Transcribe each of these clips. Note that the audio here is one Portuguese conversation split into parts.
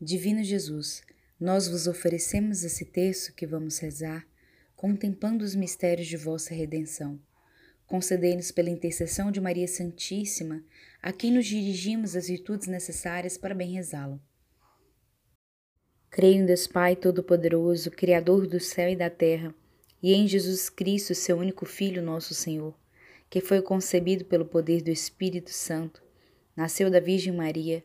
Divino Jesus, nós vos oferecemos esse texto que vamos rezar, contemplando os mistérios de vossa redenção. Concedei-nos pela intercessão de Maria Santíssima, a quem nos dirigimos as virtudes necessárias para bem rezá-lo. Creio em Deus Pai Todo-Poderoso, Criador do céu e da terra, e em Jesus Cristo, seu único Filho, nosso Senhor, que foi concebido pelo poder do Espírito Santo, nasceu da Virgem Maria,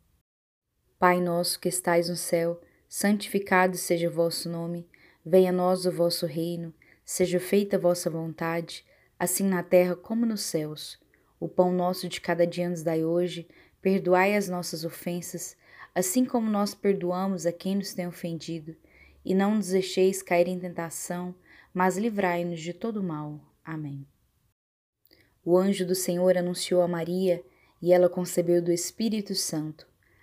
Pai nosso que estais no céu, santificado seja o vosso nome, venha a nós o vosso reino, seja feita a vossa vontade, assim na terra como nos céus. O pão nosso de cada dia nos dai hoje, perdoai as nossas ofensas, assim como nós perdoamos a quem nos tem ofendido, e não nos deixeis cair em tentação, mas livrai-nos de todo mal. Amém. O anjo do Senhor anunciou a Maria, e ela concebeu do Espírito Santo.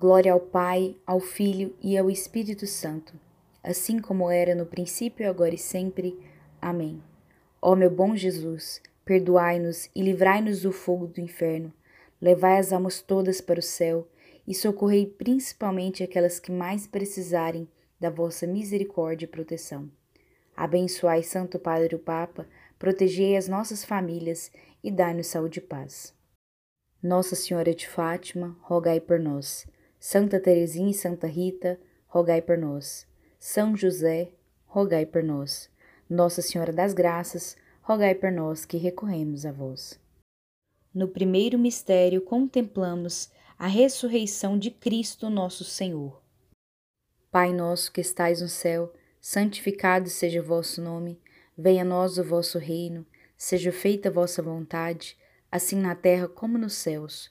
Glória ao Pai, ao Filho e ao Espírito Santo, assim como era no princípio, agora e sempre. Amém. Ó meu bom Jesus, perdoai-nos e livrai-nos do fogo do inferno, levai as almas todas para o céu e socorrei principalmente aquelas que mais precisarem da vossa misericórdia e proteção. Abençoai Santo Padre o Papa, protegei as nossas famílias e dai-nos saúde e paz. Nossa Senhora de Fátima, rogai por nós. Santa Teresinha e Santa Rita, rogai por nós. São José, rogai por nós. Nossa Senhora das Graças, rogai por nós que recorremos a vós. No primeiro mistério contemplamos a ressurreição de Cristo nosso Senhor. Pai nosso que estais no céu, santificado seja o vosso nome, venha a nós o vosso reino, seja feita a vossa vontade, assim na terra como nos céus.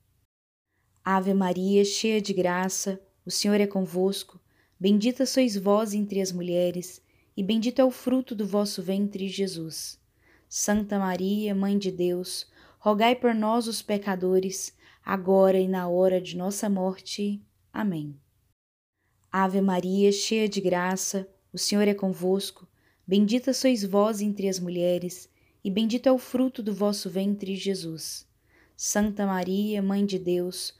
Ave Maria, cheia de graça, o Senhor é convosco, bendita sois vós entre as mulheres, e bendito é o fruto do vosso ventre, Jesus. Santa Maria, Mãe de Deus, rogai por nós, os pecadores, agora e na hora de nossa morte. Amém. Ave Maria, cheia de graça, o Senhor é convosco. Bendita sois vós entre as mulheres, e bendito é o fruto do vosso ventre, Jesus. Santa Maria, Mãe de Deus,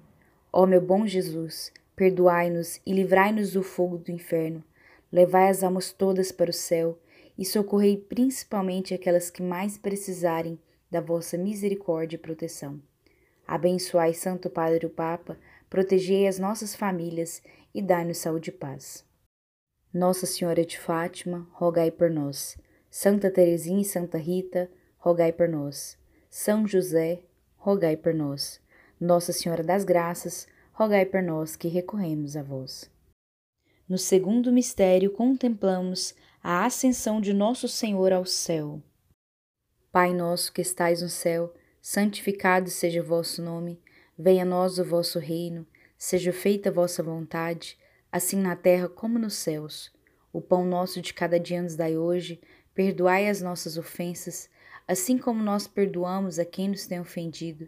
Ó meu bom Jesus, perdoai-nos e livrai-nos do fogo do inferno, levai as almas todas para o céu e socorrei principalmente aquelas que mais precisarem da vossa misericórdia e proteção. Abençoai Santo Padre o Papa, protegei as nossas famílias e dai-nos saúde e paz. Nossa Senhora de Fátima, rogai por nós. Santa Teresinha e Santa Rita, rogai por nós. São José, rogai por nós. Nossa Senhora das Graças, rogai por nós que recorremos a vós. No segundo mistério, contemplamos a ascensão de nosso Senhor ao céu. Pai nosso que estais no céu, santificado seja o vosso nome, venha a nós o vosso reino, seja feita a vossa vontade, assim na terra como nos céus. O pão nosso de cada dia nos dai hoje, perdoai as nossas ofensas, assim como nós perdoamos a quem nos tem ofendido,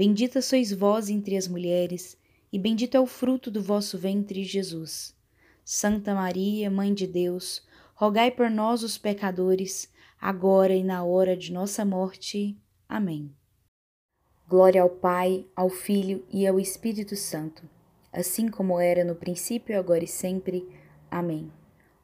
Bendita sois vós entre as mulheres, e bendito é o fruto do vosso ventre, Jesus. Santa Maria, Mãe de Deus, rogai por nós, os pecadores, agora e na hora de nossa morte. Amém. Glória ao Pai, ao Filho e ao Espírito Santo assim como era no princípio, agora e sempre. Amém.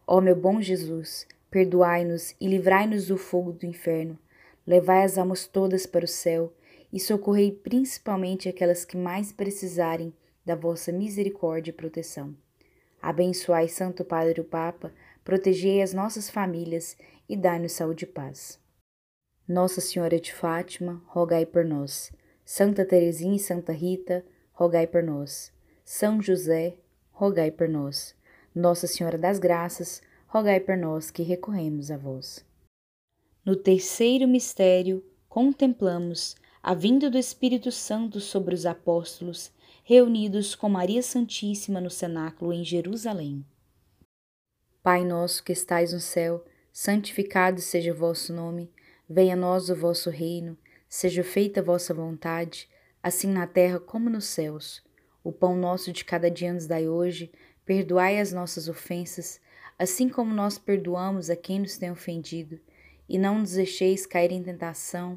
Ó meu bom Jesus, perdoai-nos e livrai-nos do fogo do inferno, levai as almas todas para o céu e socorrei principalmente aquelas que mais precisarem da vossa misericórdia e proteção. Abençoai Santo Padre o Papa, protegei as nossas famílias e dai-nos saúde e paz. Nossa Senhora de Fátima, rogai por nós. Santa Teresinha e Santa Rita, rogai por nós. São José, rogai por nós. Nossa Senhora das Graças, rogai por nós que recorremos a vós. No terceiro mistério, contemplamos a vinda do Espírito Santo sobre os apóstolos, reunidos com Maria Santíssima no cenáculo em Jerusalém. Pai nosso que estais no céu, santificado seja o vosso nome, venha a nós o vosso reino, seja feita a vossa vontade, assim na terra como nos céus. O pão nosso de cada dia nos dai hoje, perdoai as nossas ofensas, assim como nós perdoamos a quem nos tem ofendido, e não nos deixeis cair em tentação,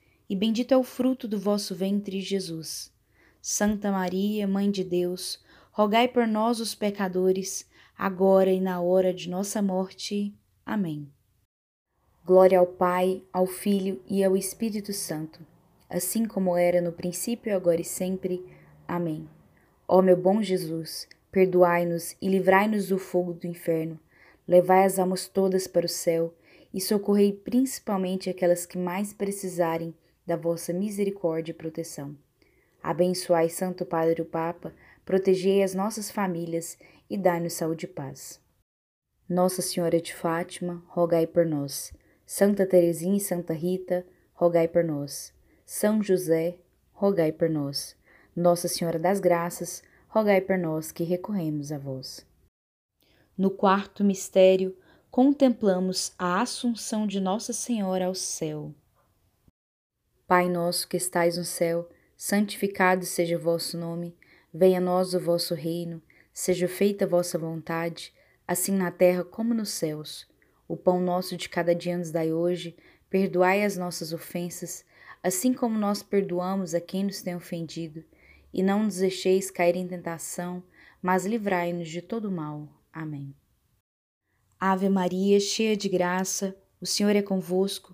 e bendito é o fruto do vosso ventre, Jesus. Santa Maria, Mãe de Deus, rogai por nós, os pecadores, agora e na hora de nossa morte. Amém. Glória ao Pai, ao Filho e ao Espírito Santo, assim como era no princípio, agora e sempre. Amém. Ó meu bom Jesus, perdoai-nos e livrai-nos do fogo do inferno, levai as almas todas para o céu e socorrei principalmente aquelas que mais precisarem da vossa misericórdia e proteção. Abençoai Santo Padre o Papa, protegei as nossas famílias e dai-nos saúde e paz. Nossa Senhora de Fátima, rogai por nós. Santa Teresinha e Santa Rita, rogai por nós. São José, rogai por nós. Nossa Senhora das Graças, rogai por nós que recorremos a vós. No quarto mistério, contemplamos a Assunção de Nossa Senhora ao céu. Pai nosso que estais no céu, santificado seja o vosso nome, venha a nós o vosso reino, seja feita a vossa vontade, assim na terra como nos céus. O pão nosso de cada dia nos dai hoje, perdoai as nossas ofensas, assim como nós perdoamos a quem nos tem ofendido, e não nos deixeis cair em tentação, mas livrai-nos de todo mal. Amém. Ave Maria, cheia de graça, o Senhor é convosco.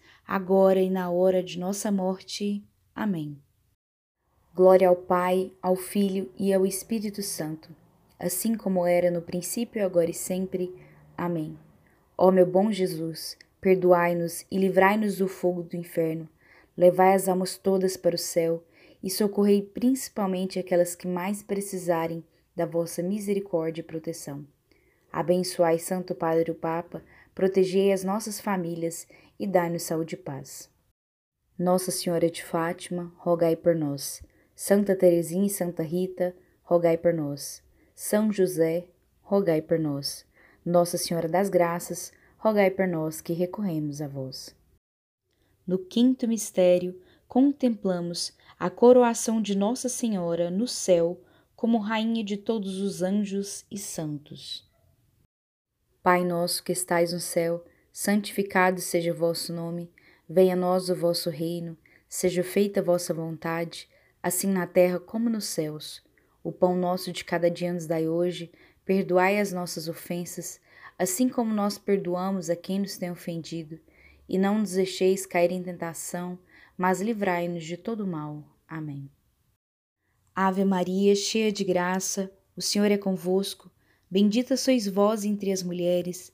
agora e na hora de nossa morte. Amém. Glória ao Pai, ao Filho e ao Espírito Santo, assim como era no princípio, agora e sempre. Amém. Ó meu bom Jesus, perdoai-nos e livrai-nos do fogo do inferno, levai as almas todas para o céu e socorrei principalmente aquelas que mais precisarem da vossa misericórdia e proteção. Abençoai Santo Padre o Papa, protegei as nossas famílias e dai-nos saúde e paz. Nossa Senhora de Fátima, rogai por nós. Santa Teresinha e Santa Rita, rogai por nós. São José, rogai por nós. Nossa Senhora das Graças, rogai por nós que recorremos a vós. No quinto mistério, contemplamos a coroação de Nossa Senhora no céu como Rainha de todos os anjos e santos. Pai nosso que estais no céu, santificado seja o vosso nome, venha a nós o vosso reino, seja feita a vossa vontade, assim na terra como nos céus. O pão nosso de cada dia nos dai hoje, perdoai as nossas ofensas, assim como nós perdoamos a quem nos tem ofendido, e não nos deixeis cair em tentação, mas livrai-nos de todo mal. Amém. Ave Maria, cheia de graça, o Senhor é convosco, bendita sois vós entre as mulheres,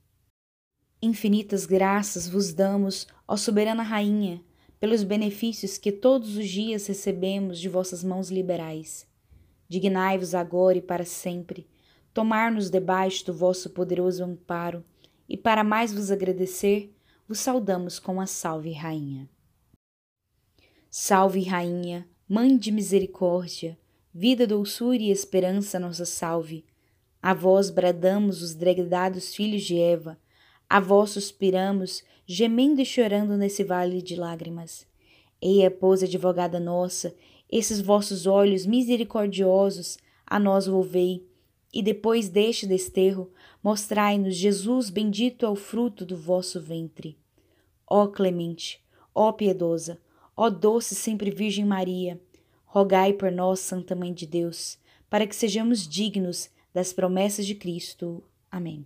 Infinitas graças vos damos, ó soberana Rainha, pelos benefícios que todos os dias recebemos de vossas mãos liberais. Dignai-vos agora e para sempre, tomar-nos debaixo do vosso poderoso amparo, e para mais vos agradecer, vos saudamos com a Salve Rainha. Salve Rainha, Mãe de misericórdia, vida, doçura e esperança, nossa salve. A vós bradamos os degredados filhos de Eva, a vós suspiramos, gemendo e chorando nesse vale de lágrimas. Eia, pois, advogada nossa, esses vossos olhos misericordiosos a nós volvei, e depois deste desterro, mostrai-nos Jesus bendito é o fruto do vosso ventre. Ó clemente, ó piedosa, ó doce sempre Virgem Maria, rogai por nós, Santa Mãe de Deus, para que sejamos dignos das promessas de Cristo. Amém.